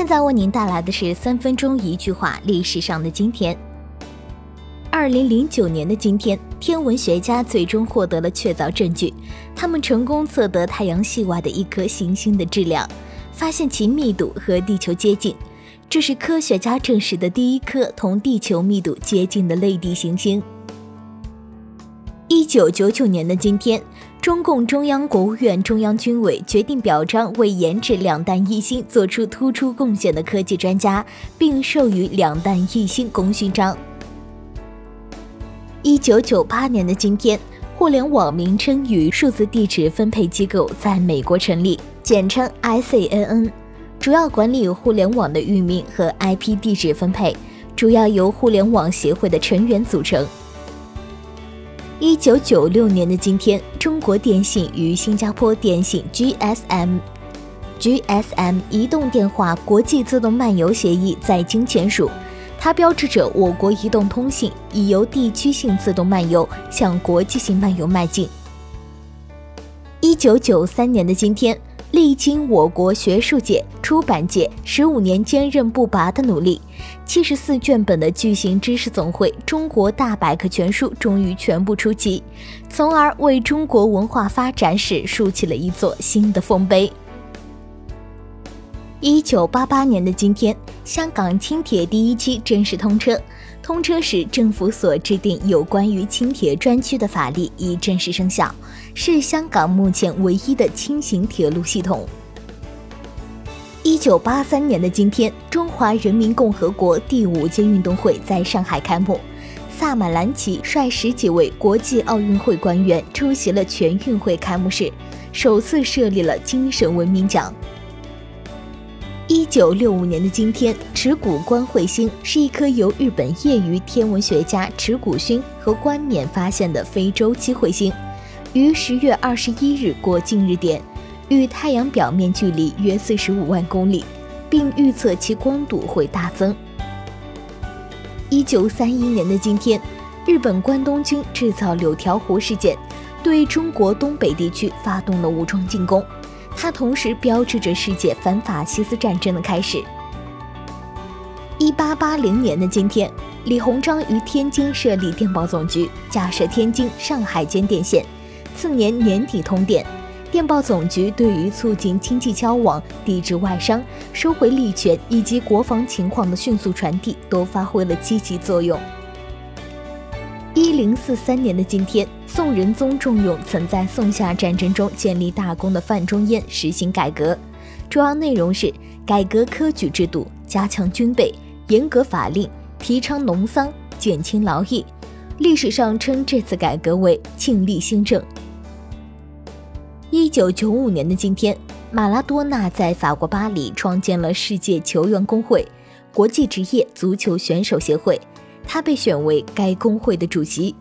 现在为您带来的是三分钟一句话：历史上的今天。二零零九年的今天，天文学家最终获得了确凿证据，他们成功测得太阳系外的一颗行星的质量，发现其密度和地球接近。这是科学家证实的第一颗同地球密度接近的类地行星。一九九九年的今天，中共中央、国务院、中央军委决定表彰为研制两弹一星做出突出贡献的科技专家，并授予两弹一星功勋章。一九九八年的今天，互联网名称与数字地址分配机构在美国成立，简称 ICANN。主要管理互联网的域名和 IP 地址分配，主要由互联网协会的成员组成。一九九六年的今天，中国电信与新加坡电信 GSM GSM 移动电话国际自动漫游协议在京签署，它标志着我国移动通信已由地区性自动漫游向国际性漫游迈进。一九九三年的今天。历经我国学术界、出版界十五年坚韧不拔的努力，七十四卷本的巨型知识总汇《中国大百科全书》终于全部出齐，从而为中国文化发展史竖起了一座新的丰碑。一九八八年的今天，香港轻铁第一期正式通车。通车时，政府所制定有关于轻铁专区的法律已正式生效，是香港目前唯一的轻型铁路系统。一九八三年的今天，中华人民共和国第五届运动会在上海开幕，萨马兰奇率十几位国际奥运会官员出席了全运会开幕式，首次设立了精神文明奖。一九六五年的今天，池谷观彗星是一颗由日本业余天文学家池谷勋和冠冕发现的非周期彗星，于十月二十一日过近日点，与太阳表面距离约四十五万公里，并预测其光度会大增。一九三一年的今天，日本关东军制造柳条湖事件，对中国东北地区发动了武装进攻。它同时标志着世界反法西斯战争的开始。一八八零年的今天，李鸿章于天津设立电报总局，架设天津、上海间电线。次年年底通电，电报总局对于促进经济交往、抵制外商、收回利权以及国防情况的迅速传递，都发挥了积极作用。一零四三年的今天。宋仁宗重用曾在宋夏战争中建立大功的范仲淹，实行改革，主要内容是改革科举制度，加强军备，严格法令，提倡农桑，减轻劳役。历史上称这次改革为庆历新政。一九九五年的今天，马拉多纳在法国巴黎创建了世界球员工会——国际职业足球选手协会，他被选为该工会的主席。